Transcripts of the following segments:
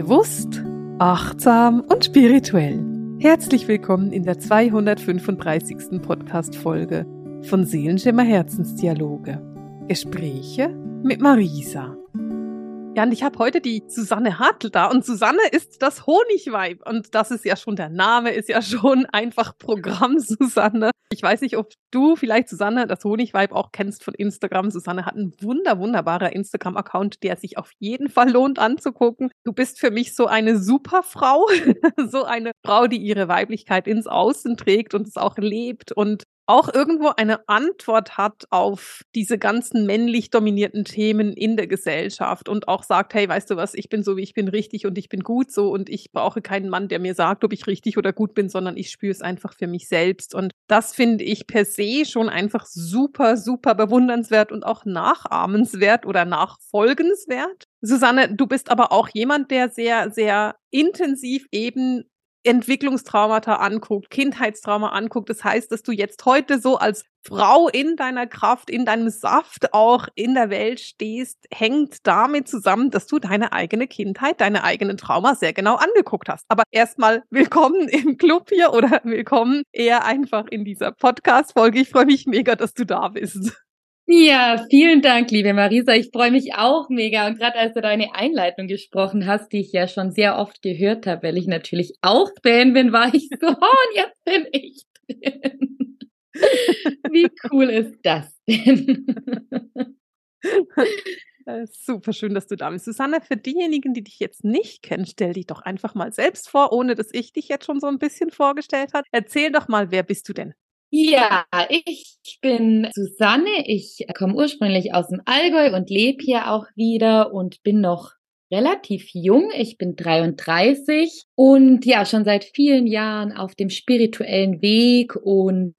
Bewusst, achtsam und spirituell. Herzlich willkommen in der 235. Podcast-Folge von Seelenschimmer Herzensdialoge. Gespräche mit Marisa. Ja, und ich habe heute die Susanne Hartl da und Susanne ist das Honigweib und das ist ja schon der Name, ist ja schon einfach Programm Susanne. Ich weiß nicht, ob du vielleicht Susanne, das Honigweib auch kennst von Instagram. Susanne hat einen wunder wunderbarer Instagram-Account, der sich auf jeden Fall lohnt anzugucken. Du bist für mich so eine super Frau, so eine Frau, die ihre Weiblichkeit ins Außen trägt und es auch lebt und auch irgendwo eine Antwort hat auf diese ganzen männlich dominierten Themen in der Gesellschaft und auch sagt, hey, weißt du was, ich bin so, wie ich bin richtig und ich bin gut so und ich brauche keinen Mann, der mir sagt, ob ich richtig oder gut bin, sondern ich spüre es einfach für mich selbst. Und das finde ich per se schon einfach super, super bewundernswert und auch nachahmenswert oder nachfolgenswert. Susanne, du bist aber auch jemand, der sehr, sehr intensiv eben Entwicklungstraumata anguckt, Kindheitstrauma anguckt. Das heißt, dass du jetzt heute so als Frau in deiner Kraft, in deinem Saft auch in der Welt stehst, hängt damit zusammen, dass du deine eigene Kindheit, deine eigenen Trauma sehr genau angeguckt hast. Aber erstmal willkommen im Club hier oder willkommen eher einfach in dieser Podcast-Folge. Ich freue mich mega, dass du da bist. Ja, vielen Dank, liebe Marisa. Ich freue mich auch mega. Und gerade als du deine Einleitung gesprochen hast, die ich ja schon sehr oft gehört habe, weil ich natürlich auch Fan bin, war ich so, oh, und jetzt bin ich drin. Wie cool ist das denn? Super schön, dass du da bist. Susanne, für diejenigen, die dich jetzt nicht kennen, stell dich doch einfach mal selbst vor, ohne dass ich dich jetzt schon so ein bisschen vorgestellt habe. Erzähl doch mal, wer bist du denn? Ja, ich bin Susanne. Ich komme ursprünglich aus dem Allgäu und lebe hier auch wieder und bin noch relativ jung. Ich bin 33 und ja, schon seit vielen Jahren auf dem spirituellen Weg und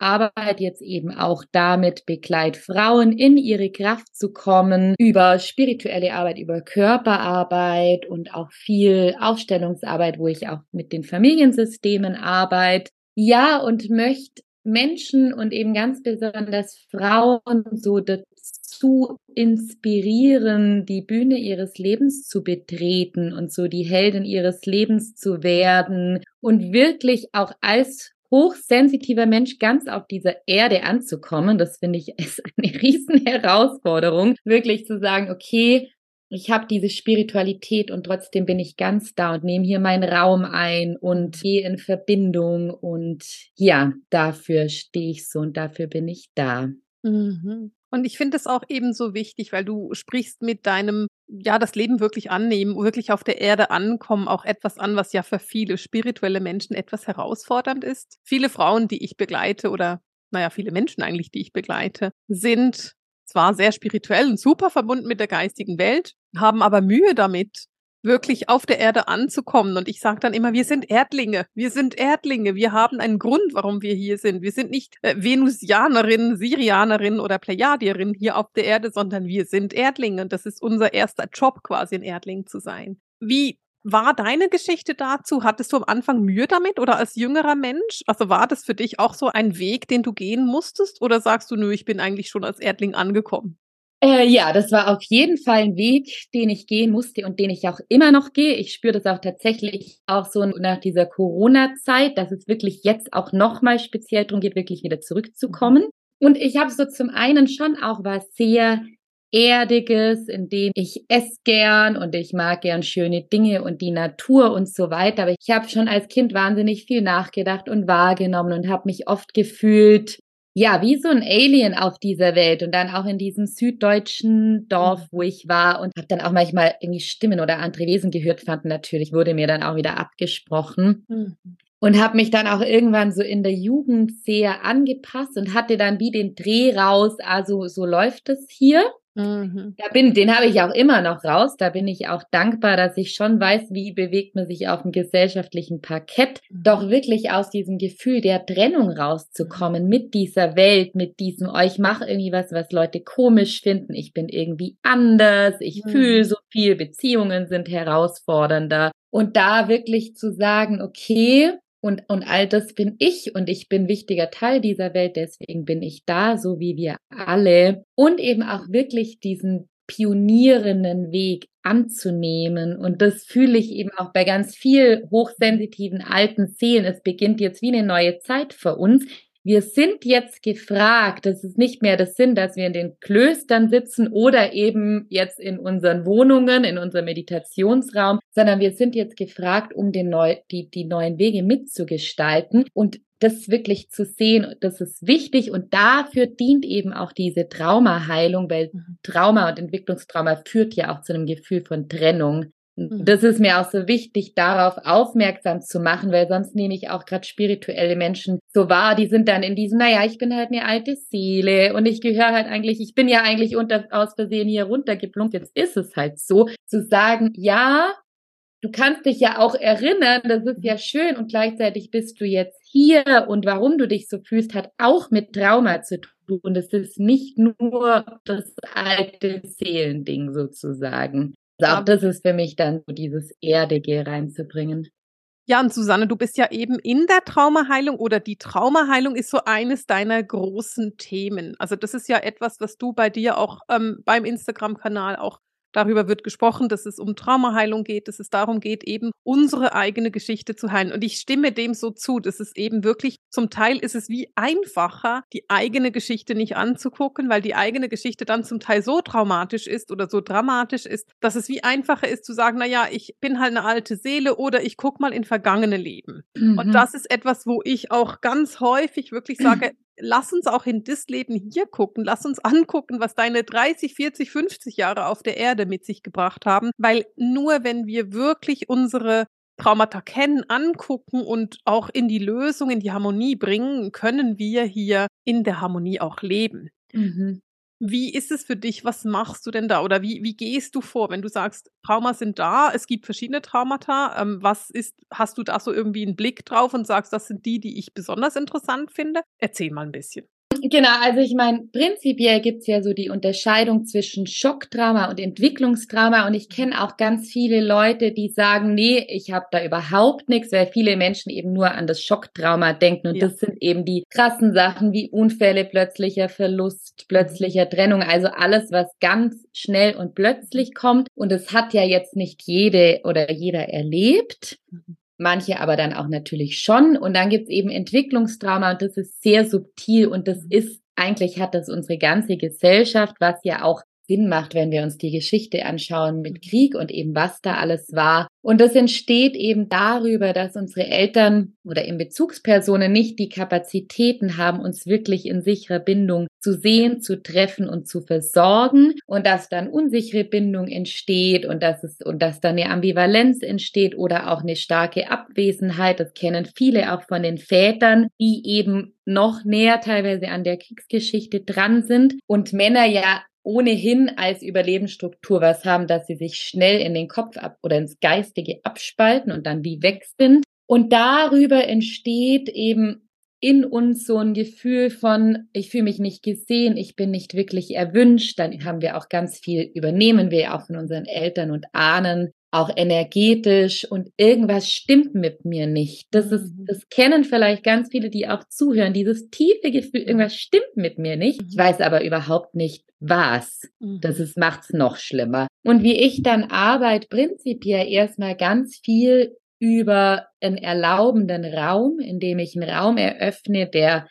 arbeite jetzt eben auch damit, begleit Frauen in ihre Kraft zu kommen, über spirituelle Arbeit, über Körperarbeit und auch viel Aufstellungsarbeit, wo ich auch mit den Familiensystemen arbeite. Ja, und möchte Menschen und eben ganz besonders Frauen so dazu inspirieren, die Bühne ihres Lebens zu betreten und so die Heldin ihres Lebens zu werden und wirklich auch als hochsensitiver Mensch ganz auf dieser Erde anzukommen. Das finde ich ist eine riesen Herausforderung, wirklich zu sagen, okay, ich habe diese Spiritualität und trotzdem bin ich ganz da und nehme hier meinen Raum ein und gehe in Verbindung und ja, dafür stehe ich so und dafür bin ich da. Mhm. Und ich finde es auch eben so wichtig, weil du sprichst mit deinem, ja, das Leben wirklich annehmen, wirklich auf der Erde ankommen, auch etwas an, was ja für viele spirituelle Menschen etwas herausfordernd ist. Viele Frauen, die ich begleite oder, naja, viele Menschen eigentlich, die ich begleite, sind zwar sehr spirituell und super verbunden mit der geistigen Welt, haben aber Mühe damit, wirklich auf der Erde anzukommen. Und ich sage dann immer, wir sind Erdlinge, wir sind Erdlinge, wir haben einen Grund, warum wir hier sind. Wir sind nicht äh, Venusianerin, Sirianerin oder Plejadierin hier auf der Erde, sondern wir sind Erdlinge. Und das ist unser erster Job, quasi ein Erdling zu sein. Wie war deine Geschichte dazu? Hattest du am Anfang Mühe damit oder als jüngerer Mensch? Also war das für dich auch so ein Weg, den du gehen musstest? Oder sagst du, nö, ich bin eigentlich schon als Erdling angekommen? Äh, ja, das war auf jeden Fall ein Weg, den ich gehen musste und den ich auch immer noch gehe. Ich spüre das auch tatsächlich auch so nach dieser Corona-Zeit, dass es wirklich jetzt auch nochmal speziell darum geht, wirklich wieder zurückzukommen. Und ich habe so zum einen schon auch was sehr Erdiges, in dem ich esse gern und ich mag gern schöne Dinge und die Natur und so weiter. Aber ich habe schon als Kind wahnsinnig viel nachgedacht und wahrgenommen und habe mich oft gefühlt, ja, wie so ein Alien auf dieser Welt und dann auch in diesem süddeutschen Dorf, wo ich war und habe dann auch manchmal irgendwie Stimmen oder andere Wesen gehört, fanden natürlich, wurde mir dann auch wieder abgesprochen. Mhm. Und habe mich dann auch irgendwann so in der Jugend sehr angepasst und hatte dann wie den Dreh raus, also so läuft es hier. Mhm. Da bin, den habe ich auch immer noch raus. Da bin ich auch dankbar, dass ich schon weiß, wie bewegt man sich auf dem gesellschaftlichen Parkett. Mhm. Doch wirklich aus diesem Gefühl der Trennung rauszukommen mit dieser Welt, mit diesem, oh, ich mache irgendwie was, was Leute komisch finden. Ich bin irgendwie anders. Ich mhm. fühle so viel. Beziehungen sind herausfordernder. Und da wirklich zu sagen, okay, und, und all das bin ich und ich bin wichtiger Teil dieser Welt, deswegen bin ich da, so wie wir alle. Und eben auch wirklich diesen pionierenden Weg anzunehmen. Und das fühle ich eben auch bei ganz viel hochsensitiven alten Seelen. Es beginnt jetzt wie eine neue Zeit für uns. Wir sind jetzt gefragt, das ist nicht mehr das Sinn, dass wir in den Klöstern sitzen oder eben jetzt in unseren Wohnungen, in unserem Meditationsraum, sondern wir sind jetzt gefragt, um den neu, die, die neuen Wege mitzugestalten. Und das wirklich zu sehen, das ist wichtig und dafür dient eben auch diese Traumaheilung, weil mhm. Trauma und Entwicklungstrauma führt ja auch zu einem Gefühl von Trennung. Mhm. Das ist mir auch so wichtig, darauf aufmerksam zu machen, weil sonst nehme ich auch gerade spirituelle Menschen so wahr, die sind dann in diesem, naja, ich bin halt eine alte Seele und ich gehöre halt eigentlich, ich bin ja eigentlich unter, aus Versehen hier runtergeplumpt, jetzt ist es halt so, zu sagen, ja, du kannst dich ja auch erinnern, das ist ja schön und gleichzeitig bist du jetzt hier und warum du dich so fühlst, hat auch mit Trauma zu tun. Das ist nicht nur das alte Seelending sozusagen. Auch das ist für mich dann so dieses Erdige reinzubringen. Ja, und Susanne, du bist ja eben in der Traumaheilung oder die Traumaheilung ist so eines deiner großen Themen. Also das ist ja etwas, was du bei dir auch ähm, beim Instagram-Kanal auch Darüber wird gesprochen, dass es um Traumaheilung geht, dass es darum geht, eben unsere eigene Geschichte zu heilen. Und ich stimme dem so zu, dass es eben wirklich, zum Teil ist es wie einfacher, die eigene Geschichte nicht anzugucken, weil die eigene Geschichte dann zum Teil so traumatisch ist oder so dramatisch ist, dass es wie einfacher ist zu sagen, na ja, ich bin halt eine alte Seele oder ich gucke mal in vergangene Leben. Mhm. Und das ist etwas, wo ich auch ganz häufig wirklich sage, lass uns auch in das Leben hier gucken, lass uns angucken, was deine 30, 40, 50 Jahre auf der Erde mit sich gebracht haben, weil nur wenn wir wirklich unsere Traumata kennen, angucken und auch in die Lösung, in die Harmonie bringen, können wir hier in der Harmonie auch leben. Mhm. Wie ist es für dich? Was machst du denn da? Oder wie, wie gehst du vor, wenn du sagst, Trauma sind da, es gibt verschiedene Traumata. Ähm, was ist, hast du da so irgendwie einen Blick drauf und sagst, das sind die, die ich besonders interessant finde? Erzähl mal ein bisschen. Genau, also ich meine, prinzipiell gibt's ja so die Unterscheidung zwischen Schockdrama und Entwicklungsdrama und ich kenne auch ganz viele Leute, die sagen, nee, ich habe da überhaupt nichts, weil viele Menschen eben nur an das Schockdrama denken und ja. das sind eben die krassen Sachen wie Unfälle, plötzlicher Verlust, plötzlicher Trennung, also alles, was ganz schnell und plötzlich kommt und es hat ja jetzt nicht jede oder jeder erlebt. Mhm manche aber dann auch natürlich schon. Und dann gibt's eben Entwicklungstrauma und das ist sehr subtil und das ist, eigentlich hat das unsere ganze Gesellschaft, was ja auch Sinn macht, wenn wir uns die Geschichte anschauen mit Krieg und eben was da alles war. Und das entsteht eben darüber, dass unsere Eltern oder in Bezugspersonen nicht die Kapazitäten haben, uns wirklich in sicherer Bindung zu sehen, zu treffen und zu versorgen und dass dann unsichere Bindung entsteht und dass es und dass dann eine Ambivalenz entsteht oder auch eine starke Abwesenheit. Das kennen viele auch von den Vätern, die eben noch näher teilweise an der Kriegsgeschichte dran sind und Männer ja ohnehin als Überlebensstruktur was haben, dass sie sich schnell in den Kopf ab oder ins Geistige abspalten und dann wie weg sind. Und darüber entsteht eben in uns so ein Gefühl von, ich fühle mich nicht gesehen, ich bin nicht wirklich erwünscht. Dann haben wir auch ganz viel, übernehmen wir auch von unseren Eltern und Ahnen, auch energetisch und irgendwas stimmt mit mir nicht. Das ist, mhm. das kennen vielleicht ganz viele, die auch zuhören, dieses tiefe Gefühl, irgendwas stimmt mit mir nicht. Ich mhm. weiß aber überhaupt nicht, was. Das mhm. ist, macht's noch schlimmer. Und wie ich dann arbeite, prinzipiell erstmal ganz viel über einen erlaubenden Raum, in dem ich einen Raum eröffne, der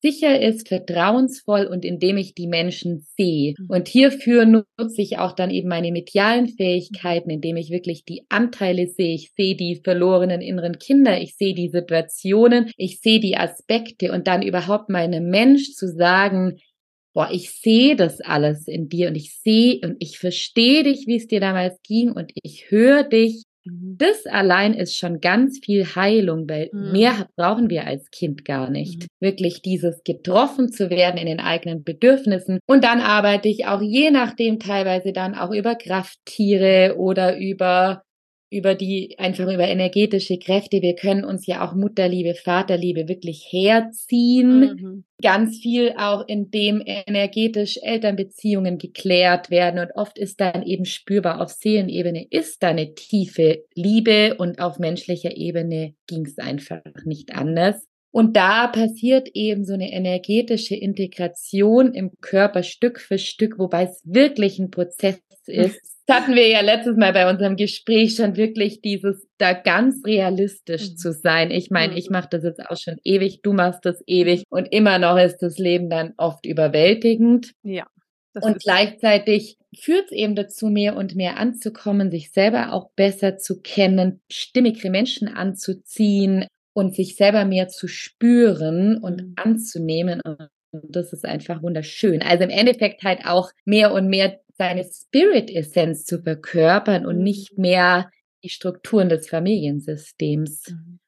sicher ist, vertrauensvoll und indem ich die Menschen sehe. Mhm. Und hierfür nutze ich auch dann eben meine medialen Fähigkeiten, indem ich wirklich die Anteile sehe. Ich sehe die verlorenen inneren Kinder, ich sehe die Situationen, ich sehe die Aspekte und dann überhaupt meinem Mensch zu sagen, boah, ich sehe das alles in dir und ich sehe und ich verstehe dich, wie es dir damals ging und ich höre dich Mhm. Das allein ist schon ganz viel Heilung, weil mhm. mehr brauchen wir als Kind gar nicht. Mhm. Wirklich dieses getroffen zu werden in den eigenen Bedürfnissen. Und dann arbeite ich auch je nachdem teilweise dann auch über Krafttiere oder über über die, einfach über energetische Kräfte. Wir können uns ja auch Mutterliebe, Vaterliebe wirklich herziehen. Mhm. Ganz viel auch, indem energetisch Elternbeziehungen geklärt werden. Und oft ist dann eben spürbar, auf Seelenebene ist da eine tiefe Liebe und auf menschlicher Ebene ging es einfach nicht anders. Und da passiert eben so eine energetische Integration im Körper Stück für Stück, wobei es wirklich ein Prozess ist hatten wir ja letztes Mal bei unserem Gespräch schon wirklich dieses da ganz realistisch mhm. zu sein. Ich meine, ich mhm. mache das jetzt auch schon ewig, du machst das ewig und immer noch ist das Leben dann oft überwältigend. Ja. Und gleichzeitig führt es eben dazu, mehr und mehr anzukommen, sich selber auch besser zu kennen, stimmigere Menschen anzuziehen und sich selber mehr zu spüren und mhm. anzunehmen. Und das ist einfach wunderschön. Also im Endeffekt halt auch mehr und mehr seine Spirit-Essenz zu verkörpern und nicht mhm. mehr die Strukturen des Familiensystems. Mhm.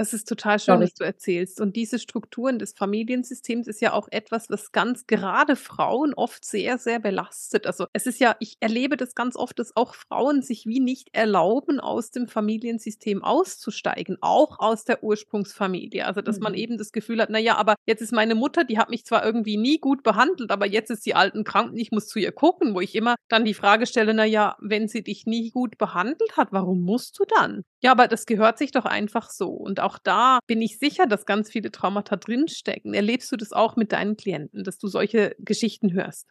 Das ist total schön, was du erzählst. Und diese Strukturen des Familiensystems ist ja auch etwas, was ganz gerade Frauen oft sehr, sehr belastet. Also es ist ja, ich erlebe das ganz oft, dass auch Frauen sich wie nicht erlauben, aus dem Familiensystem auszusteigen, auch aus der Ursprungsfamilie. Also dass mhm. man eben das Gefühl hat, naja, aber jetzt ist meine Mutter, die hat mich zwar irgendwie nie gut behandelt, aber jetzt ist sie alten krank und ich muss zu ihr gucken, wo ich immer dann die Frage stelle, naja, wenn sie dich nie gut behandelt hat, warum musst du dann? Ja, aber das gehört sich doch einfach so. Und auch da bin ich sicher, dass ganz viele Traumata drinstecken. Erlebst du das auch mit deinen Klienten, dass du solche Geschichten hörst?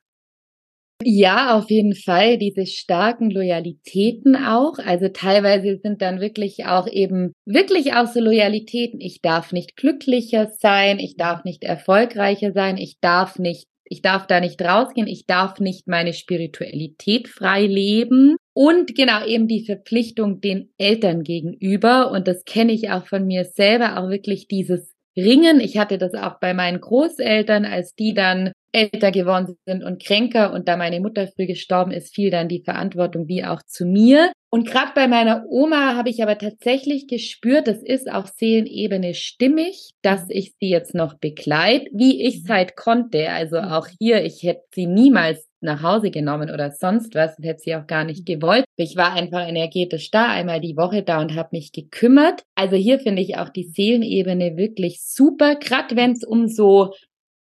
Ja, auf jeden Fall. Diese starken Loyalitäten auch. Also teilweise sind dann wirklich auch eben, wirklich auch so Loyalitäten. Ich darf nicht glücklicher sein. Ich darf nicht erfolgreicher sein. Ich darf nicht ich darf da nicht rausgehen, ich darf nicht meine Spiritualität frei leben. Und genau eben die Verpflichtung den Eltern gegenüber. Und das kenne ich auch von mir selber, auch wirklich dieses Ringen. Ich hatte das auch bei meinen Großeltern, als die dann älter geworden sind und kränker und da meine Mutter früh gestorben ist, fiel dann die Verantwortung wie auch zu mir. Und gerade bei meiner Oma habe ich aber tatsächlich gespürt, das ist auf Seelenebene stimmig, dass ich sie jetzt noch begleite, wie ich es mhm. halt konnte. Also mhm. auch hier, ich hätte sie niemals nach Hause genommen oder sonst was und hätte sie auch gar nicht gewollt. Ich war einfach energetisch da, einmal die Woche da und habe mich gekümmert. Also hier finde ich auch die Seelenebene wirklich super, gerade wenn es um so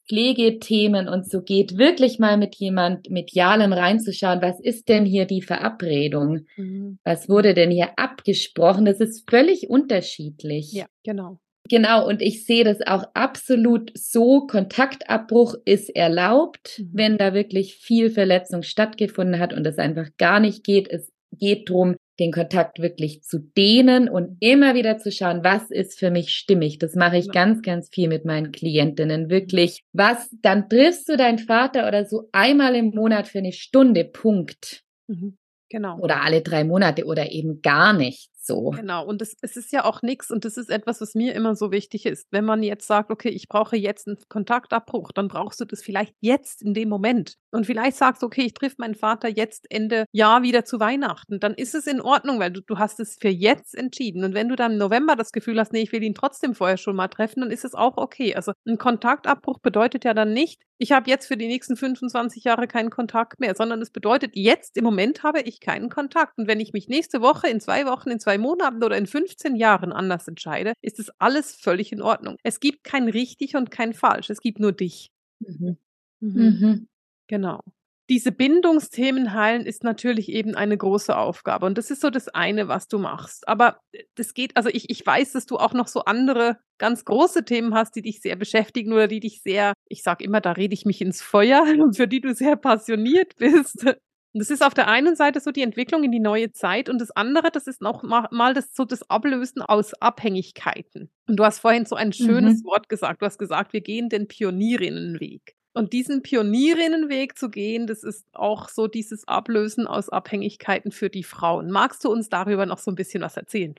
Pflegethemen und so geht, wirklich mal mit jemand Medialem reinzuschauen, was ist denn hier die Verabredung? Mhm. Was wurde denn hier abgesprochen? Das ist völlig unterschiedlich. Ja, genau. Genau, und ich sehe das auch absolut so, Kontaktabbruch ist erlaubt, mhm. wenn da wirklich viel Verletzung stattgefunden hat und es einfach gar nicht geht. Es geht drum den Kontakt wirklich zu dehnen und immer wieder zu schauen, was ist für mich stimmig. Das mache ich ja. ganz, ganz viel mit meinen Klientinnen. Wirklich, was, dann triffst du deinen Vater oder so einmal im Monat für eine Stunde, Punkt. Mhm. Genau. Oder alle drei Monate oder eben gar nicht so. Genau, und es, es ist ja auch nichts und das ist etwas, was mir immer so wichtig ist. Wenn man jetzt sagt, okay, ich brauche jetzt einen Kontaktabbruch, dann brauchst du das vielleicht jetzt in dem Moment. Und vielleicht sagst du, okay, ich triff meinen Vater jetzt Ende Jahr wieder zu Weihnachten. Dann ist es in Ordnung, weil du, du hast es für jetzt entschieden. Und wenn du dann im November das Gefühl hast, nee, ich will ihn trotzdem vorher schon mal treffen, dann ist es auch okay. Also ein Kontaktabbruch bedeutet ja dann nicht, ich habe jetzt für die nächsten 25 Jahre keinen Kontakt mehr, sondern es bedeutet, jetzt im Moment habe ich keinen Kontakt. Und wenn ich mich nächste Woche, in zwei Wochen, in zwei Monaten oder in 15 Jahren anders entscheide, ist es alles völlig in Ordnung. Es gibt kein richtig und kein falsch. Es gibt nur dich. Mhm. Mhm. Mhm. Genau. Diese Bindungsthemen heilen ist natürlich eben eine große Aufgabe. Und das ist so das eine, was du machst. Aber das geht, also ich, ich weiß, dass du auch noch so andere ganz große Themen hast, die dich sehr beschäftigen oder die dich sehr, ich sage immer, da rede ich mich ins Feuer, für die du sehr passioniert bist. Und das ist auf der einen Seite so die Entwicklung in die neue Zeit und das andere, das ist noch mal das, so das Ablösen aus Abhängigkeiten. Und du hast vorhin so ein schönes mhm. Wort gesagt. Du hast gesagt, wir gehen den Pionierinnenweg. Und diesen Pionierinnenweg zu gehen, das ist auch so dieses Ablösen aus Abhängigkeiten für die Frauen. Magst du uns darüber noch so ein bisschen was erzählen?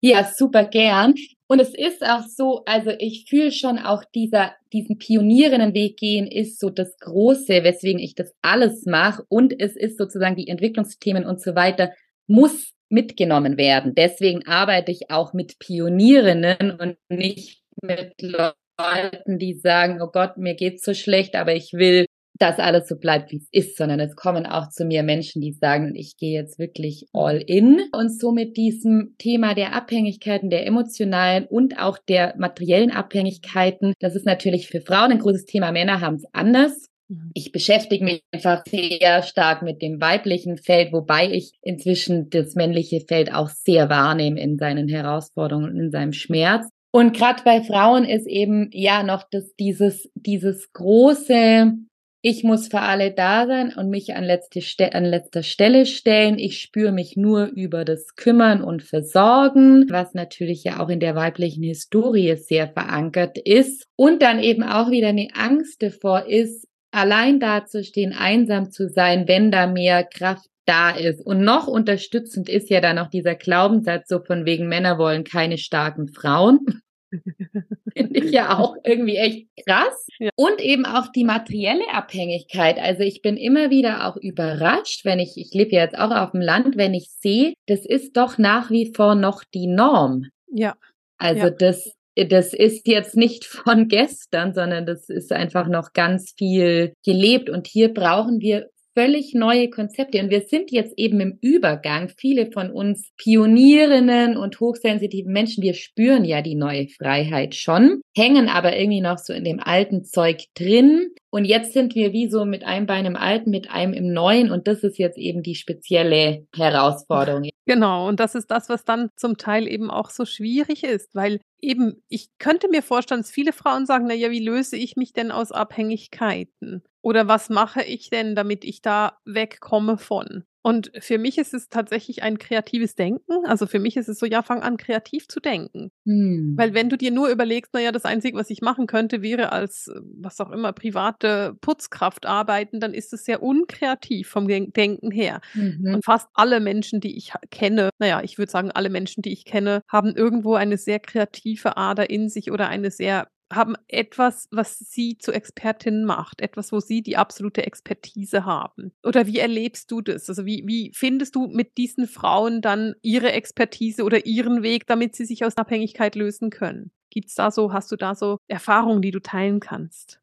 Ja, super gern. Und es ist auch so, also ich fühle schon auch dieser, diesen Pionierinnenweg gehen ist so das Große, weswegen ich das alles mache. Und es ist sozusagen die Entwicklungsthemen und so weiter muss mitgenommen werden. Deswegen arbeite ich auch mit Pionierinnen und nicht mit Leuten, die sagen, oh Gott, mir geht's so schlecht, aber ich will dass alles so bleibt, wie es ist, sondern es kommen auch zu mir Menschen, die sagen, ich gehe jetzt wirklich all in. Und so mit diesem Thema der Abhängigkeiten, der emotionalen und auch der materiellen Abhängigkeiten, das ist natürlich für Frauen ein großes Thema. Männer haben es anders. Mhm. Ich beschäftige mich einfach sehr stark mit dem weiblichen Feld, wobei ich inzwischen das männliche Feld auch sehr wahrnehme in seinen Herausforderungen und in seinem Schmerz. Und gerade bei Frauen ist eben ja noch das, dieses, dieses große ich muss für alle da sein und mich an, letzte an letzter Stelle stellen. Ich spüre mich nur über das Kümmern und Versorgen, was natürlich ja auch in der weiblichen Historie sehr verankert ist. Und dann eben auch wieder eine Angst davor ist, allein dazustehen, einsam zu sein, wenn da mehr Kraft da ist. Und noch unterstützend ist ja dann auch dieser Glaubenssatz so von wegen Männer wollen keine starken Frauen. Finde ich ja auch irgendwie echt krass. Ja. Und eben auch die materielle Abhängigkeit. Also ich bin immer wieder auch überrascht, wenn ich, ich lebe ja jetzt auch auf dem Land, wenn ich sehe, das ist doch nach wie vor noch die Norm. Ja. Also ja. das, das ist jetzt nicht von gestern, sondern das ist einfach noch ganz viel gelebt. Und hier brauchen wir völlig neue Konzepte. Und wir sind jetzt eben im Übergang. Viele von uns Pionierinnen und hochsensitiven Menschen, wir spüren ja die neue Freiheit schon, hängen aber irgendwie noch so in dem alten Zeug drin. Und jetzt sind wir wie so mit einem Bein im Alten, mit einem im Neuen. Und das ist jetzt eben die spezielle Herausforderung. Genau. Und das ist das, was dann zum Teil eben auch so schwierig ist, weil eben, ich könnte mir vorstellen, dass viele Frauen sagen, na ja, wie löse ich mich denn aus Abhängigkeiten? Oder was mache ich denn, damit ich da wegkomme von? Und für mich ist es tatsächlich ein kreatives Denken. Also für mich ist es so, ja, fang an, kreativ zu denken. Hm. Weil wenn du dir nur überlegst, naja, das Einzige, was ich machen könnte, wäre als, äh, was auch immer, private Putzkraft arbeiten, dann ist es sehr unkreativ vom Denken her. Mhm. Und fast alle Menschen, die ich kenne, naja, ich würde sagen, alle Menschen, die ich kenne, haben irgendwo eine sehr kreative Ader in sich oder eine sehr haben etwas, was sie zu Expertinnen macht, etwas, wo sie die absolute Expertise haben. Oder wie erlebst du das? Also wie, wie findest du mit diesen Frauen dann ihre Expertise oder ihren Weg, damit sie sich aus Abhängigkeit lösen können? Gibt's da so, hast du da so Erfahrungen, die du teilen kannst?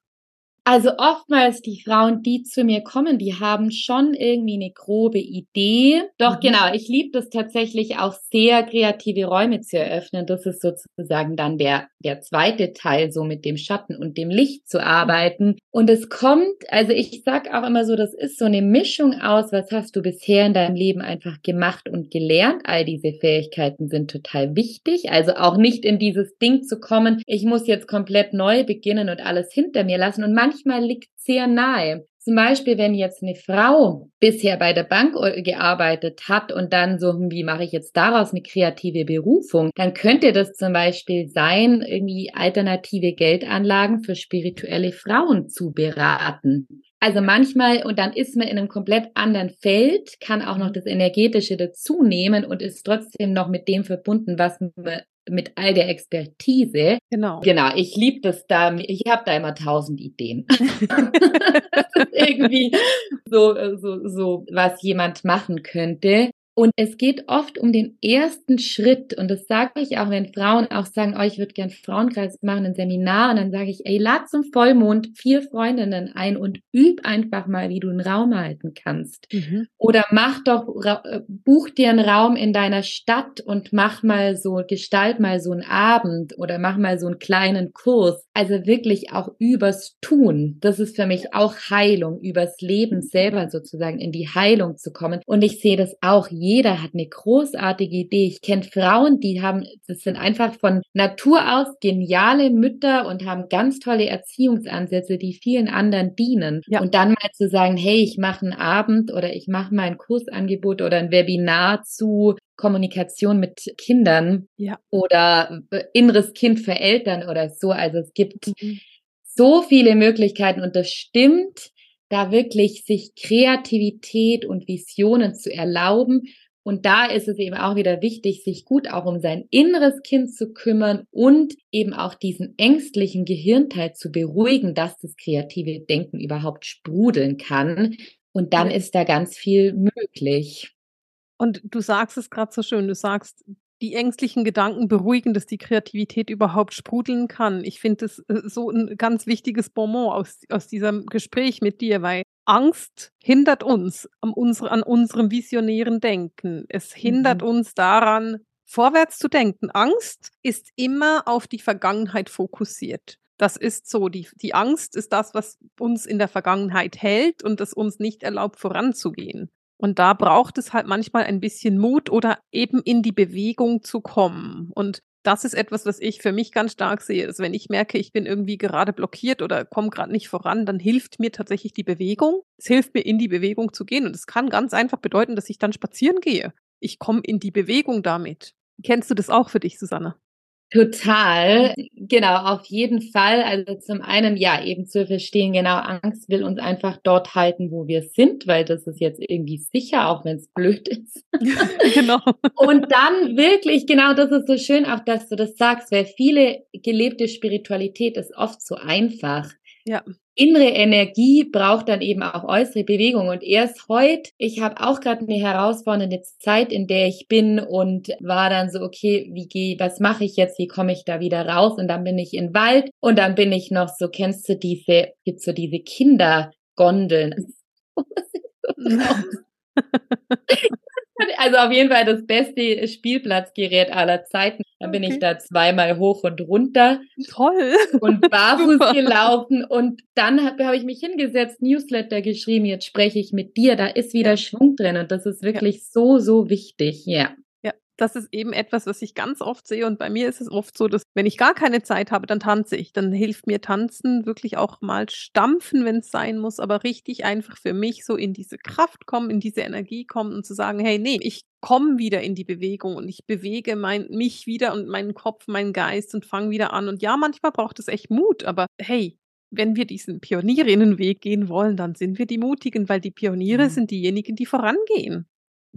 Also oftmals die Frauen, die zu mir kommen, die haben schon irgendwie eine grobe Idee. Doch mhm. genau, ich liebe das tatsächlich auch sehr kreative Räume zu eröffnen. Das ist sozusagen dann der, der zweite Teil, so mit dem Schatten und dem Licht zu arbeiten. Und es kommt, also ich sag auch immer so, das ist so eine Mischung aus, was hast du bisher in deinem Leben einfach gemacht und gelernt. All diese Fähigkeiten sind total wichtig. Also auch nicht in dieses Ding zu kommen, ich muss jetzt komplett neu beginnen und alles hinter mir lassen. Und manchmal manchmal liegt sehr nahe. Zum Beispiel, wenn jetzt eine Frau bisher bei der Bank gearbeitet hat und dann so, hm, wie mache ich jetzt daraus eine kreative Berufung, dann könnte das zum Beispiel sein, irgendwie alternative Geldanlagen für spirituelle Frauen zu beraten. Also manchmal, und dann ist man in einem komplett anderen Feld, kann auch noch das Energetische dazu nehmen und ist trotzdem noch mit dem verbunden, was man mit all der Expertise. Genau. Genau, ich liebe das da. Ich habe da immer tausend Ideen. das ist irgendwie so, so, so, was jemand machen könnte. Und es geht oft um den ersten Schritt. Und das sage ich auch, wenn Frauen auch sagen, oh, ich würde gern Frauenkreis machen, ein Seminar. Und dann sage ich, ey, lad zum Vollmond vier Freundinnen ein und üb einfach mal, wie du einen Raum halten kannst. Mhm. Oder mach doch, äh, buch dir einen Raum in deiner Stadt und mach mal so, gestalt mal so einen Abend oder mach mal so einen kleinen Kurs. Also wirklich auch übers Tun. Das ist für mich auch Heilung, übers Leben selber sozusagen in die Heilung zu kommen. Und ich sehe das auch jeder hat eine großartige Idee. Ich kenne Frauen, die haben, das sind einfach von Natur aus geniale Mütter und haben ganz tolle Erziehungsansätze, die vielen anderen dienen. Ja. Und dann mal zu sagen, hey, ich mache einen Abend oder ich mache mal ein Kursangebot oder ein Webinar zu Kommunikation mit Kindern ja. oder inneres Kind für Eltern oder so. Also es gibt mhm. so viele Möglichkeiten und das stimmt da wirklich sich Kreativität und Visionen zu erlauben. Und da ist es eben auch wieder wichtig, sich gut auch um sein inneres Kind zu kümmern und eben auch diesen ängstlichen Gehirnteil zu beruhigen, dass das kreative Denken überhaupt sprudeln kann. Und dann ist da ganz viel möglich. Und du sagst es gerade so schön, du sagst, die ängstlichen Gedanken beruhigen, dass die Kreativität überhaupt sprudeln kann. Ich finde das äh, so ein ganz wichtiges Bonbon aus, aus diesem Gespräch mit dir, weil Angst hindert uns an, unsere, an unserem visionären Denken. Es hindert mhm. uns daran, vorwärts zu denken. Angst ist immer auf die Vergangenheit fokussiert. Das ist so. Die, die Angst ist das, was uns in der Vergangenheit hält und es uns nicht erlaubt, voranzugehen. Und da braucht es halt manchmal ein bisschen Mut oder eben in die Bewegung zu kommen. Und das ist etwas, was ich für mich ganz stark sehe. Ist, wenn ich merke, ich bin irgendwie gerade blockiert oder komme gerade nicht voran, dann hilft mir tatsächlich die Bewegung. Es hilft mir, in die Bewegung zu gehen. Und es kann ganz einfach bedeuten, dass ich dann spazieren gehe. Ich komme in die Bewegung damit. Kennst du das auch für dich, Susanne? Total, genau, auf jeden Fall. Also zum einen, ja, eben zu verstehen, genau, Angst will uns einfach dort halten, wo wir sind, weil das ist jetzt irgendwie sicher, auch wenn es blöd ist. genau. Und dann wirklich, genau, das ist so schön, auch dass du das sagst, weil viele gelebte Spiritualität ist oft so einfach. Ja innere Energie braucht dann eben auch äußere Bewegung. Und erst heute, ich habe auch gerade eine herausfordernde Zeit, in der ich bin und war dann so, okay, wie gehe, was mache ich jetzt, wie komme ich da wieder raus? Und dann bin ich in Wald und dann bin ich noch so, kennst du diese, gibt's so diese Kindergondeln? Also auf jeden Fall das beste Spielplatzgerät aller Zeiten. Dann bin ich da zweimal hoch und runter. Toll. Und barfuß gelaufen. Und dann habe hab ich mich hingesetzt, Newsletter geschrieben, jetzt spreche ich mit dir. Da ist wieder Schwung drin. Und das ist wirklich ja. so, so wichtig. Ja das ist eben etwas, was ich ganz oft sehe. Und bei mir ist es oft so, dass wenn ich gar keine Zeit habe, dann tanze ich. Dann hilft mir tanzen wirklich auch mal stampfen, wenn es sein muss, aber richtig einfach für mich so in diese Kraft kommen, in diese Energie kommen und zu sagen, hey, nee, ich komme wieder in die Bewegung und ich bewege mein, mich wieder und meinen Kopf, meinen Geist und fange wieder an. Und ja, manchmal braucht es echt Mut, aber hey, wenn wir diesen Pionierinnenweg gehen wollen, dann sind wir die Mutigen, weil die Pioniere mhm. sind diejenigen, die vorangehen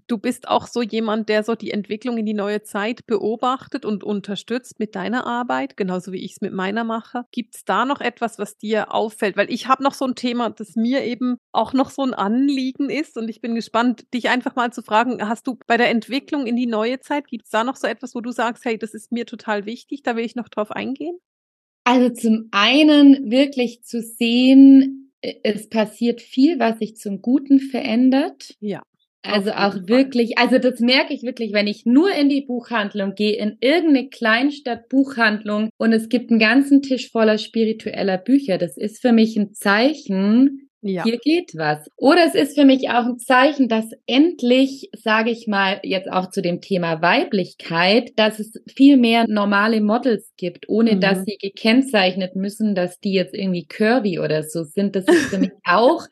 du bist auch so jemand, der so die Entwicklung in die neue Zeit beobachtet und unterstützt mit deiner Arbeit, genauso wie ich es mit meiner mache. Gibt es da noch etwas, was dir auffällt? Weil ich habe noch so ein Thema, das mir eben auch noch so ein Anliegen ist und ich bin gespannt, dich einfach mal zu fragen, hast du bei der Entwicklung in die neue Zeit, gibt es da noch so etwas, wo du sagst, hey, das ist mir total wichtig, da will ich noch drauf eingehen? Also zum einen wirklich zu sehen, äh, es passiert viel, was sich zum Guten verändert. Ja. Also auch wirklich, also das merke ich wirklich, wenn ich nur in die Buchhandlung gehe, in irgendeine Kleinstadt Buchhandlung und es gibt einen ganzen Tisch voller spiritueller Bücher. Das ist für mich ein Zeichen, ja. Hier geht was. Oder es ist für mich auch ein Zeichen, dass endlich, sage ich mal, jetzt auch zu dem Thema Weiblichkeit, dass es viel mehr normale Models gibt, ohne mhm. dass sie gekennzeichnet müssen, dass die jetzt irgendwie curvy oder so sind. Das ist für mich auch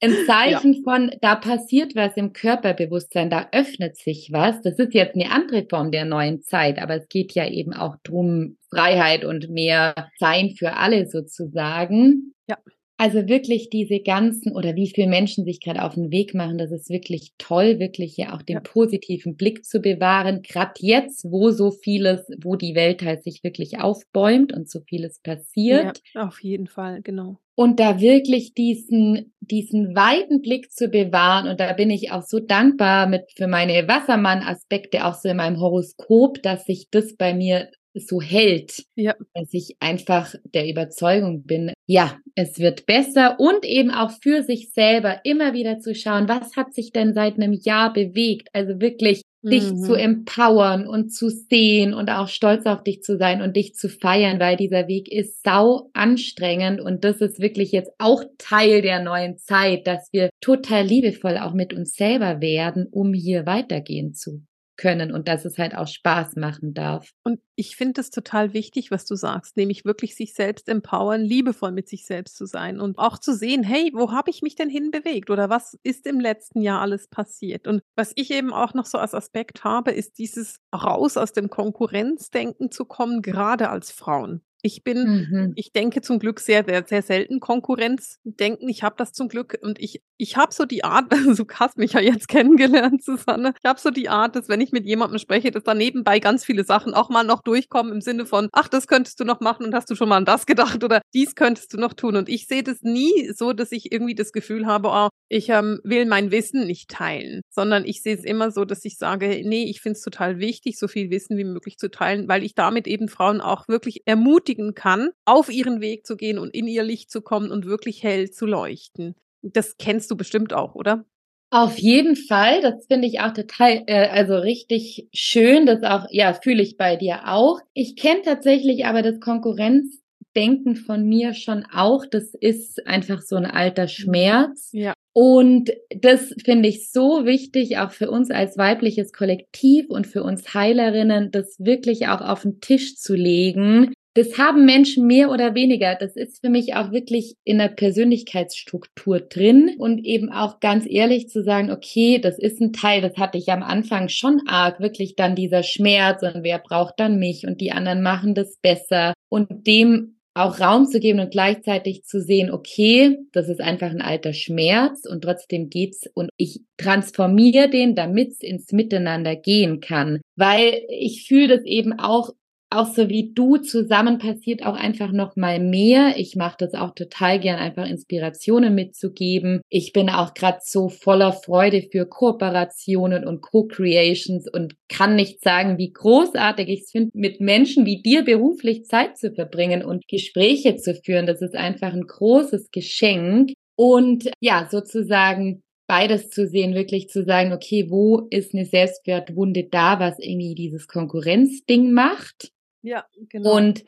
ein Zeichen ja. von, da passiert was im Körperbewusstsein, da öffnet sich was. Das ist jetzt eine andere Form der neuen Zeit, aber es geht ja eben auch drum Freiheit und mehr Sein für alle sozusagen. Ja. Also wirklich diese ganzen oder wie viele Menschen sich gerade auf den Weg machen, das ist wirklich toll, wirklich ja auch den ja. positiven Blick zu bewahren. Gerade jetzt, wo so vieles, wo die Welt halt sich wirklich aufbäumt und so vieles passiert. Ja, auf jeden Fall, genau. Und da wirklich diesen, diesen weiten Blick zu bewahren. Und da bin ich auch so dankbar mit für meine Wassermann-Aspekte auch so in meinem Horoskop, dass sich das bei mir so hält, ja. dass ich einfach der Überzeugung bin, ja, es wird besser und eben auch für sich selber immer wieder zu schauen, was hat sich denn seit einem Jahr bewegt? Also wirklich mhm. dich zu empowern und zu sehen und auch stolz auf dich zu sein und dich zu feiern, weil dieser Weg ist sau anstrengend und das ist wirklich jetzt auch Teil der neuen Zeit, dass wir total liebevoll auch mit uns selber werden, um hier weitergehen zu können und dass es halt auch Spaß machen darf. Und ich finde es total wichtig, was du sagst, nämlich wirklich sich selbst empowern, liebevoll mit sich selbst zu sein und auch zu sehen, hey, wo habe ich mich denn hinbewegt oder was ist im letzten Jahr alles passiert? Und was ich eben auch noch so als Aspekt habe, ist dieses raus aus dem Konkurrenzdenken zu kommen, gerade als Frauen. Ich bin, mhm. ich denke zum Glück sehr, sehr, sehr selten Konkurrenz denken. Ich habe das zum Glück und ich, ich habe so die Art, also du hast mich ja jetzt kennengelernt, Susanne. Ich habe so die Art, dass wenn ich mit jemandem spreche, dass da nebenbei ganz viele Sachen auch mal noch durchkommen im Sinne von, ach, das könntest du noch machen und hast du schon mal an das gedacht oder dies könntest du noch tun. Und ich sehe das nie so, dass ich irgendwie das Gefühl habe, oh, ich ähm, will mein Wissen nicht teilen, sondern ich sehe es immer so, dass ich sage, nee, ich finde es total wichtig, so viel Wissen wie möglich zu teilen, weil ich damit eben Frauen auch wirklich ermutige, ermutigen kann, auf ihren Weg zu gehen und in ihr Licht zu kommen und wirklich hell zu leuchten. Das kennst du bestimmt auch, oder? Auf jeden Fall, das finde ich auch total, äh, also richtig schön, das auch, ja, fühle ich bei dir auch. Ich kenne tatsächlich aber das Konkurrenz Denken von mir schon auch. Das ist einfach so ein alter Schmerz. Ja. Und das finde ich so wichtig, auch für uns als weibliches Kollektiv und für uns Heilerinnen, das wirklich auch auf den Tisch zu legen. Das haben Menschen mehr oder weniger. Das ist für mich auch wirklich in der Persönlichkeitsstruktur drin und eben auch ganz ehrlich zu sagen, okay, das ist ein Teil, das hatte ich am Anfang schon arg, wirklich dann dieser Schmerz und wer braucht dann mich und die anderen machen das besser und dem auch Raum zu geben und gleichzeitig zu sehen, okay, das ist einfach ein alter Schmerz und trotzdem geht's und ich transformiere den, damit es ins Miteinander gehen kann, weil ich fühle das eben auch auch so wie du zusammen passiert auch einfach noch mal mehr. Ich mache das auch total gern, einfach Inspirationen mitzugeben. Ich bin auch gerade so voller Freude für Kooperationen und Co-Creations und kann nicht sagen, wie großartig ich es finde, mit Menschen wie dir beruflich Zeit zu verbringen und Gespräche zu führen. Das ist einfach ein großes Geschenk. Und ja, sozusagen beides zu sehen, wirklich zu sagen, okay, wo ist eine Selbstwertwunde da, was irgendwie dieses Konkurrenzding macht? Ja, genau. Und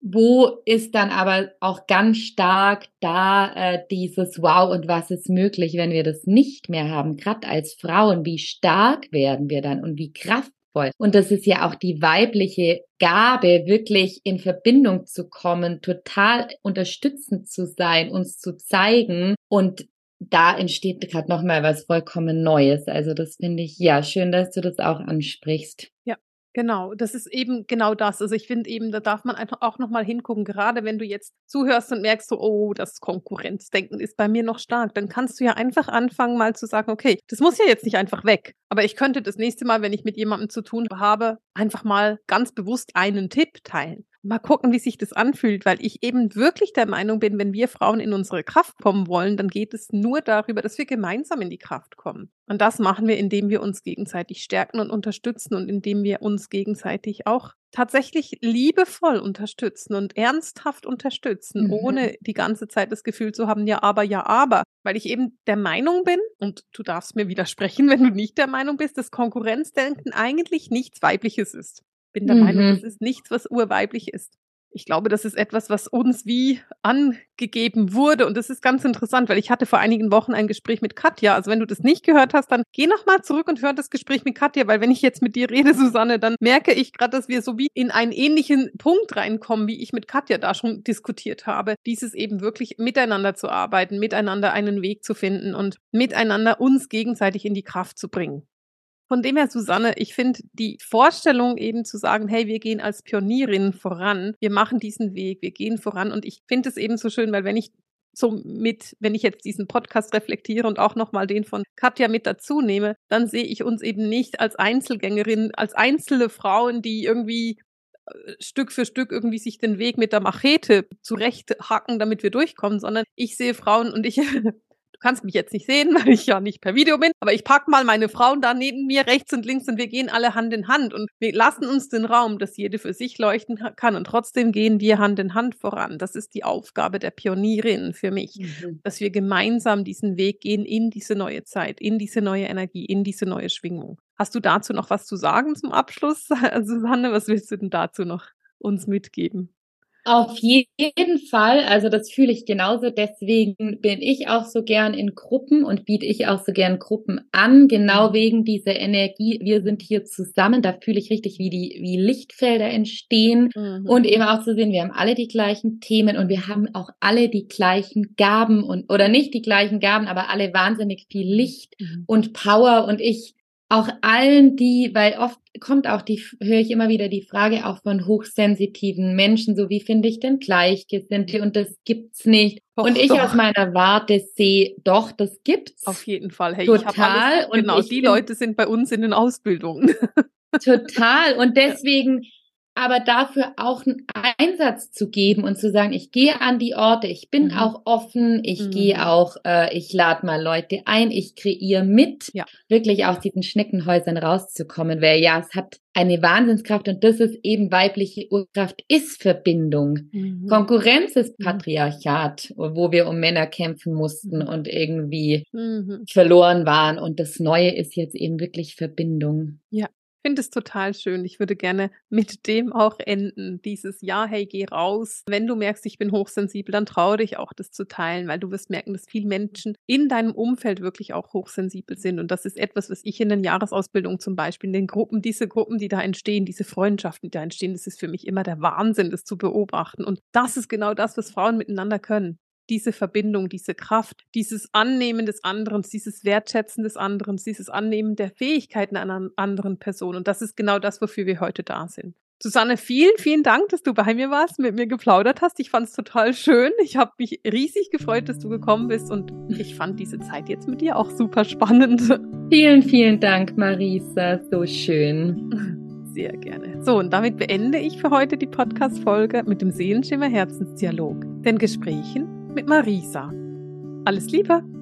wo ist dann aber auch ganz stark da äh, dieses Wow und was ist möglich, wenn wir das nicht mehr haben, gerade als Frauen, wie stark werden wir dann und wie kraftvoll. Und das ist ja auch die weibliche Gabe, wirklich in Verbindung zu kommen, total unterstützend zu sein, uns zu zeigen und da entsteht gerade nochmal was vollkommen Neues. Also das finde ich, ja, schön, dass du das auch ansprichst. Ja, Genau, das ist eben genau das. Also ich finde eben, da darf man einfach auch nochmal hingucken, gerade wenn du jetzt zuhörst und merkst so, oh, das Konkurrenzdenken ist bei mir noch stark, dann kannst du ja einfach anfangen, mal zu sagen, okay, das muss ja jetzt nicht einfach weg, aber ich könnte das nächste Mal, wenn ich mit jemandem zu tun habe, einfach mal ganz bewusst einen Tipp teilen mal gucken, wie sich das anfühlt, weil ich eben wirklich der Meinung bin, wenn wir Frauen in unsere Kraft kommen wollen, dann geht es nur darüber, dass wir gemeinsam in die Kraft kommen. Und das machen wir, indem wir uns gegenseitig stärken und unterstützen und indem wir uns gegenseitig auch tatsächlich liebevoll unterstützen und ernsthaft unterstützen, mhm. ohne die ganze Zeit das Gefühl zu haben, ja, aber, ja, aber, weil ich eben der Meinung bin, und du darfst mir widersprechen, wenn du nicht der Meinung bist, dass Konkurrenzdenken eigentlich nichts Weibliches ist bin der mhm. Meinung, das ist nichts, was urweiblich ist. Ich glaube, das ist etwas, was uns wie angegeben wurde. Und das ist ganz interessant, weil ich hatte vor einigen Wochen ein Gespräch mit Katja. Also wenn du das nicht gehört hast, dann geh nochmal zurück und hör das Gespräch mit Katja, weil wenn ich jetzt mit dir rede, Susanne, dann merke ich gerade, dass wir so wie in einen ähnlichen Punkt reinkommen, wie ich mit Katja da schon diskutiert habe. Dieses eben wirklich miteinander zu arbeiten, miteinander einen Weg zu finden und miteinander uns gegenseitig in die Kraft zu bringen. Von dem her, Susanne, ich finde die Vorstellung eben zu sagen, hey, wir gehen als Pionierinnen voran, wir machen diesen Weg, wir gehen voran. Und ich finde es eben so schön, weil wenn ich so mit, wenn ich jetzt diesen Podcast reflektiere und auch nochmal den von Katja mit dazu nehme, dann sehe ich uns eben nicht als Einzelgängerin, als einzelne Frauen, die irgendwie äh, Stück für Stück irgendwie sich den Weg mit der Machete zurechthacken, damit wir durchkommen, sondern ich sehe Frauen und ich Du kannst mich jetzt nicht sehen, weil ich ja nicht per Video bin, aber ich pack mal meine Frauen da neben mir rechts und links und wir gehen alle Hand in Hand und wir lassen uns den Raum, dass jede für sich leuchten kann und trotzdem gehen wir Hand in Hand voran. Das ist die Aufgabe der Pionierin für mich, mhm. dass wir gemeinsam diesen Weg gehen in diese neue Zeit, in diese neue Energie, in diese neue Schwingung. Hast du dazu noch was zu sagen zum Abschluss, Susanne? Was willst du denn dazu noch uns mitgeben? Auf jeden Fall, also das fühle ich genauso. Deswegen bin ich auch so gern in Gruppen und biete ich auch so gern Gruppen an, genau mhm. wegen dieser Energie. Wir sind hier zusammen, da fühle ich richtig, wie die, wie Lichtfelder entstehen mhm. und eben auch zu sehen, wir haben alle die gleichen Themen und wir haben auch alle die gleichen Gaben und, oder nicht die gleichen Gaben, aber alle wahnsinnig viel Licht mhm. und Power und ich auch allen, die, weil oft kommt auch die, höre ich immer wieder die Frage auch von hochsensitiven Menschen, so wie finde ich denn Gleichgesinnte und das gibt's nicht. Och, und ich doch. aus meiner Warte sehe, doch, das gibt's. Auf jeden Fall. Hey, total. Alles, und genau, die Leute sind bei uns in den Ausbildungen. Total. Und deswegen, aber dafür auch einen Einsatz zu geben und zu sagen, ich gehe an die Orte, ich bin mhm. auch offen, ich mhm. gehe auch, äh, ich lade mal Leute ein, ich kreiere mit, ja. wirklich aus diesen Schneckenhäusern rauszukommen, weil ja, es hat eine Wahnsinnskraft und das ist eben weibliche Urkraft, ist Verbindung. Mhm. Konkurrenz ist mhm. Patriarchat, wo wir um Männer kämpfen mussten mhm. und irgendwie mhm. verloren waren und das Neue ist jetzt eben wirklich Verbindung. Ja, finde es total schön. Ich würde gerne mit dem auch enden. Dieses Ja, hey, geh raus. Wenn du merkst, ich bin hochsensibel, dann traue dich auch, das zu teilen, weil du wirst merken, dass viele Menschen in deinem Umfeld wirklich auch hochsensibel sind. Und das ist etwas, was ich in den Jahresausbildungen zum Beispiel, in den Gruppen, diese Gruppen, die da entstehen, diese Freundschaften, die da entstehen, das ist für mich immer der Wahnsinn, das zu beobachten. Und das ist genau das, was Frauen miteinander können diese Verbindung, diese Kraft, dieses Annehmen des anderen, dieses Wertschätzen des anderen, dieses Annehmen der Fähigkeiten einer anderen Person. Und das ist genau das, wofür wir heute da sind. Susanne, vielen, vielen Dank, dass du bei mir warst, mit mir geplaudert hast. Ich fand es total schön. Ich habe mich riesig gefreut, dass du gekommen bist und ich fand diese Zeit jetzt mit dir auch super spannend. Vielen, vielen Dank, Marisa. So schön. Sehr gerne. So, und damit beende ich für heute die Podcast-Folge mit dem Seelenschimmer Herzensdialog, den Gesprächen mit Marisa. Alles Liebe!